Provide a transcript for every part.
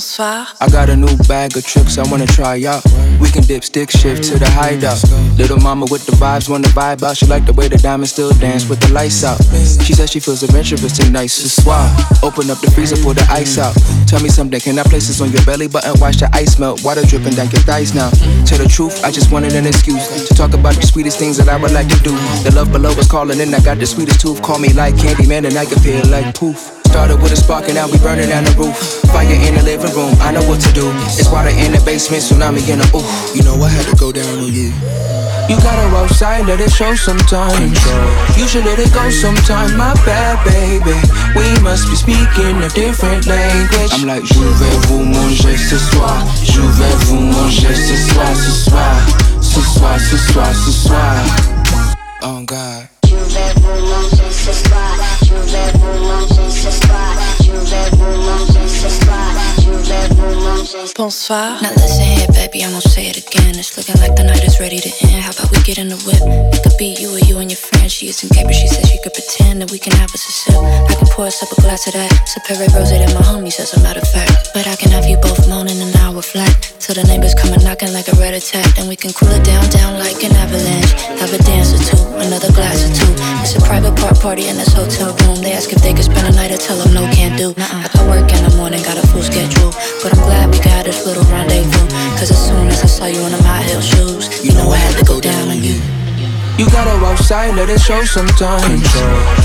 Bonsoir. I got a new bag of tricks I wanna try out. We can dip, stick, shift to the hideout. Little mama with the vibes, wanna vibe out. She like the way the diamonds still dance with the lights out. She says she feels adventurous tonight, so swap. Open up the freezer, pull the ice out. Tell me something, can I place this on your belly button? Watch the ice melt, water dripping down your thighs now. Tell the truth, I just wanted an excuse to talk about the sweetest things that I would like to do. The love below is calling, and I got the sweetest tooth. Call me like Candyman, and I can feel like poof. Started with a spark and now we burning down the roof. Fire in the living room, I know what to do. It's water in the basement, tsunami in the ooh. You know I had to go down on you. You gotta outside, let it show sometimes. You should let it go sometime, my bad baby. We must be speaking a different language. I'm like, je vais vous manger ce soir. Je vais vous manger ce soir, ce soir. Ce soir, ce soir, ce soir. Oh God. Bonsoir. Now listen here, baby, I'm gonna say it again. It's looking like the night is ready to end. How about we get in the whip? It could be you or you and your friend. She isn't gay, but she says she could pretend that we can have us a sip. I can pour us up a glass of that. Superior rose that my homies, as a matter of fact. But I can have you both moaning an hour flat. Till the neighbors come and knocking like a red attack. Then we can cool it down, down like an avalanche. Have a dance or two, another glass or two. It's a private part party in this hotel room. They ask if they could spend a night, I tell them no, can't do. I got work in the morning, got a full schedule. But I'm glad we got this little rendezvous. Cause as soon as I saw you in them high heel shoes, you know I had to go down on you. You gotta walk outside, let it show sometimes.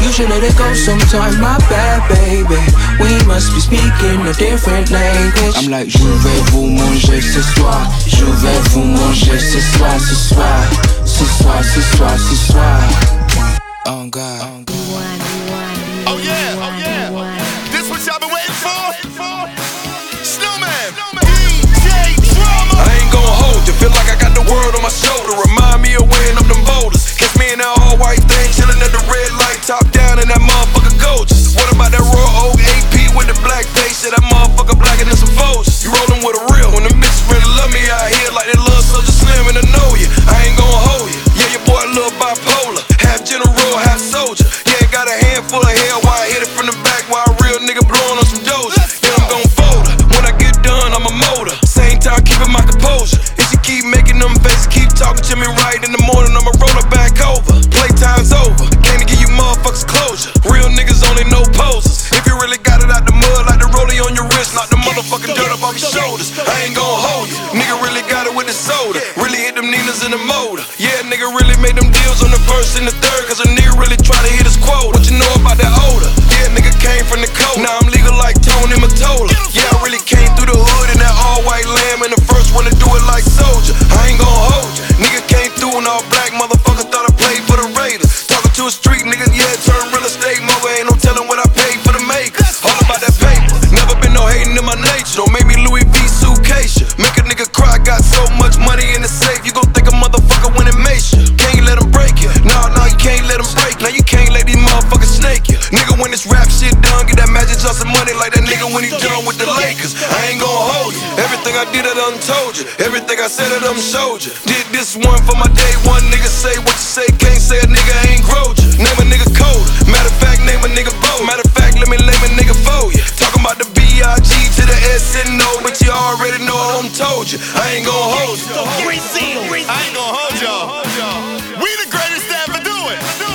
You should let it go sometime, my bad baby. We must be speaking a different language. I'm like, je vais vous manger ce soir. Je vais vous manger ce soir, ce soir. Ce soir, ce soir, ce soir. Oh God. Oh yeah, oh yeah. This what y'all been waiting for? Snowman, DJ Drama. I ain't gon' hold you. Feel like I got the world on my shoulder. Remind me of weighing up me in that all white thing, chillin' at the red light, top down, in that motherfucker gorgeous. What about that raw old AP with the black face? Shit, that motherfucker blacker than some Folgers. You rollin' with a real when the bitches really love me out here like they love Soulja Slim and I know you. I ain't gon' hold you. Yeah, your boy a little bipolar, Everything I did, I done told you. Everything I said, I done showed you. Did this one for my day one. Nigga say what you say, can't say a nigga ain't growed you. Name a nigga code. Matter of fact, name a nigga bold. Matter of fact, let me name a nigga for you. Talking about the B-I-G to the S and O, but you already know I'm told you. I ain't gon' hold you. I ain't gonna hold y'all. We the greatest ever do it.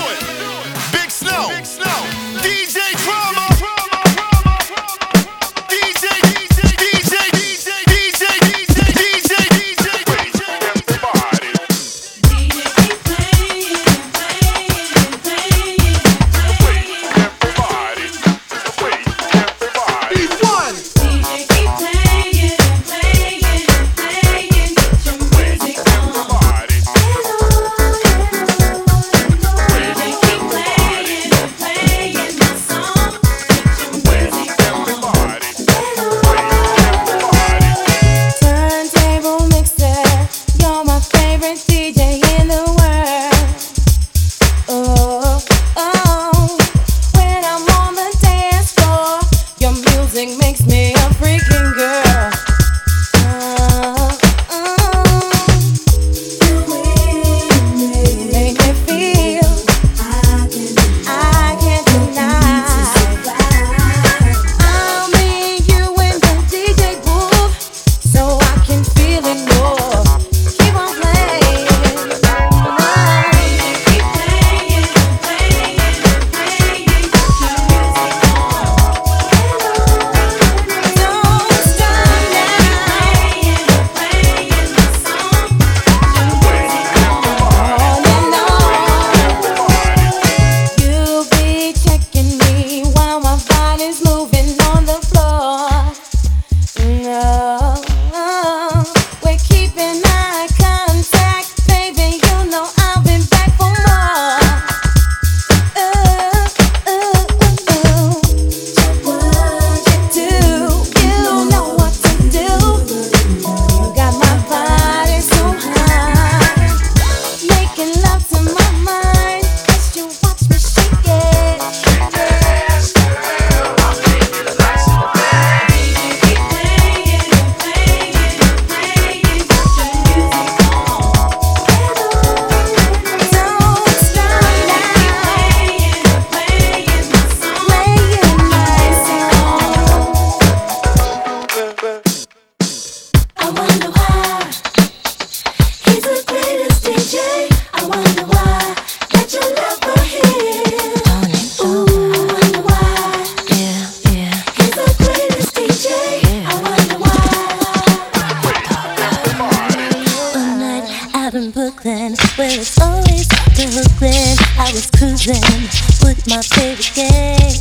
My favorite gang.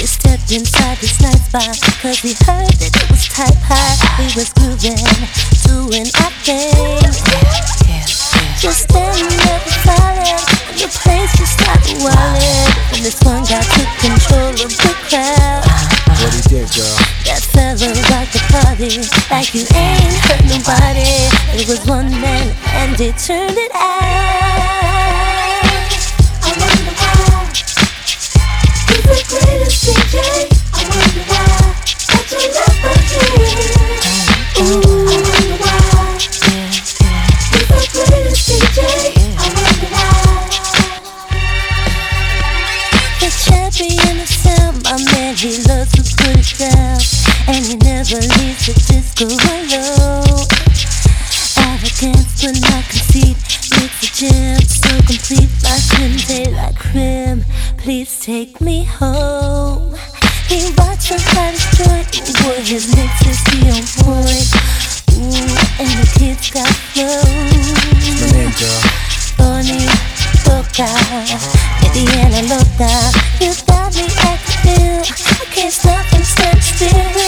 We stepped inside this nice bar, cause we heard that it was type high. We was grooving, doing our thing. Just standing there for silent, and the place just started wildin'. And this one guy took control of the crowd. What he did, girl? That fella rocked the party like you ain't hurt nobody. It was one man and he turned it out. release with this gorilla. Arrogance but not conceit makes the gem so complete. my him, they like him. Please take me home. He watch her body joy. Boy, his lips is the on point. Ooh, and the kids got flow. Bonnie, loca, uh-huh. Indiana loca. You got me acting the. I can't stop and stand still.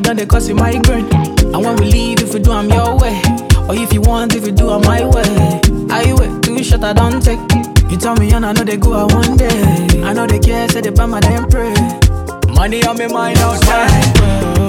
you done they cause you migraine. And when we leave, if you do, I'm your way. Or if you want, if you do, I'm my way. I wait, too short, I don't take. You tell me, and I know they go out one day. I know they care, say they buy my damn pray. Money on me mind outside.